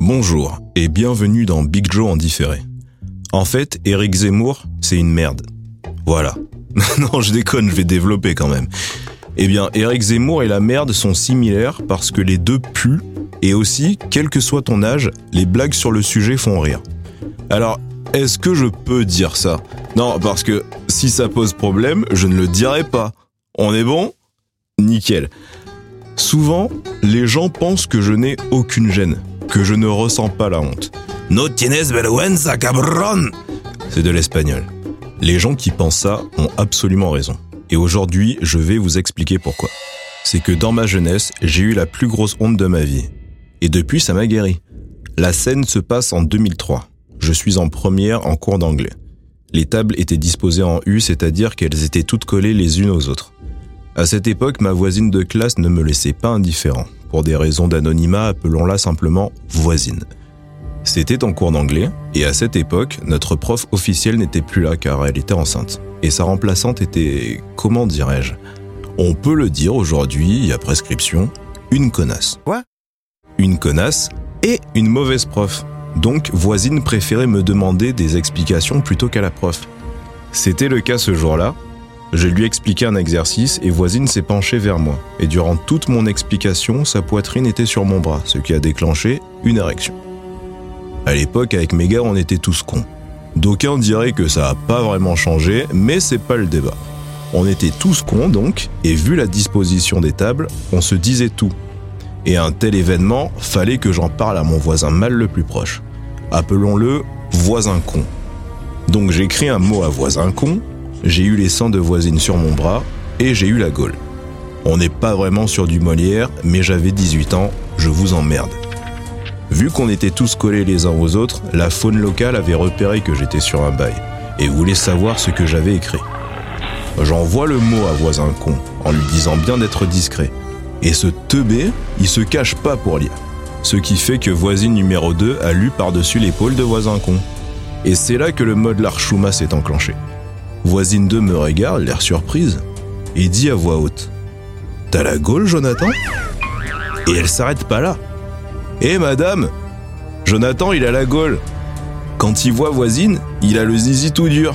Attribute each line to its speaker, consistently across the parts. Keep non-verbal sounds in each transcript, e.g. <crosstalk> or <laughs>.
Speaker 1: Bonjour et bienvenue dans Big Joe en différé. En fait, Eric Zemmour, c'est une merde. Voilà. <laughs> non, je déconne, je vais développer quand même. Eh bien, Eric Zemmour et la merde sont similaires parce que les deux puent et aussi, quel que soit ton âge, les blagues sur le sujet font rire. Alors, est-ce que je peux dire ça? Non, parce que si ça pose problème, je ne le dirai pas. On est bon? Nickel. Souvent, les gens pensent que je n'ai aucune gêne, que je ne ressens pas la honte. No tienes vergüenza, cabron C'est de l'espagnol. Les gens qui pensent ça ont absolument raison. Et aujourd'hui, je vais vous expliquer pourquoi. C'est que dans ma jeunesse, j'ai eu la plus grosse honte de ma vie. Et depuis, ça m'a guéri. La scène se passe en 2003. Je suis en première en cours d'anglais. Les tables étaient disposées en U, c'est-à-dire qu'elles étaient toutes collées les unes aux autres. À cette époque, ma voisine de classe ne me laissait pas indifférent. Pour des raisons d'anonymat, appelons-la simplement voisine. C'était en cours d'anglais, et à cette époque, notre prof officielle n'était plus là car elle était enceinte. Et sa remplaçante était, comment dirais-je? On peut le dire aujourd'hui, a prescription, une connasse.
Speaker 2: Quoi?
Speaker 1: Une connasse et une mauvaise prof. Donc, voisine préférait me demander des explications plutôt qu'à la prof. C'était le cas ce jour-là. Je lui expliquais un exercice et voisine s'est penchée vers moi. Et durant toute mon explication, sa poitrine était sur mon bras, ce qui a déclenché une érection. À l'époque, avec mes gars, on était tous cons. D'aucuns diraient que ça n'a pas vraiment changé, mais c'est pas le débat. On était tous cons donc, et vu la disposition des tables, on se disait tout. Et un tel événement, fallait que j'en parle à mon voisin mal le plus proche. Appelons-le voisin con. Donc j'écris un mot à voisin con, j'ai eu les seins de voisine sur mon bras, et j'ai eu la gaule. On n'est pas vraiment sur du Molière, mais j'avais 18 ans, je vous emmerde. Vu qu'on était tous collés les uns aux autres, la faune locale avait repéré que j'étais sur un bail et voulait savoir ce que j'avais écrit. J'envoie le mot à voisin con en lui disant bien d'être discret. Et ce teubé, il se cache pas pour lire. Ce qui fait que voisine numéro 2 a lu par-dessus l'épaule de voisin con. Et c'est là que le mode l'archouma s'est enclenché. Voisine 2 me regarde, l'air surprise, et dit à voix haute T'as la gaule, Jonathan? Et elle s'arrête pas là. Hé madame Jonathan, il a la gaule. Quand il voit voisine, il a le zizi tout dur.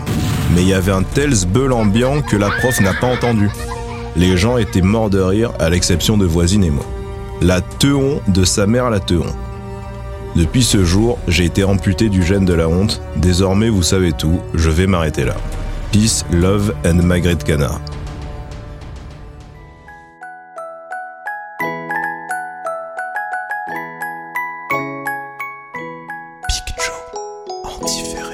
Speaker 1: Mais il y avait un tel zbeul ambiant que la prof n'a pas entendu. Les gens étaient morts de rire, à l'exception de voisine et moi. La teon de sa mère la teon. Depuis ce jour, j'ai été amputé du gène de la honte. Désormais, vous savez tout, je vais m'arrêter là. Peace, Love and Magritte Ghana. Big Joe, anti